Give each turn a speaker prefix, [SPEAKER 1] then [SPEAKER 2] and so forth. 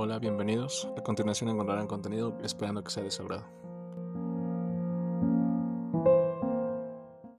[SPEAKER 1] Hola, bienvenidos. A continuación encontrarán contenido esperando que sea de su agrado.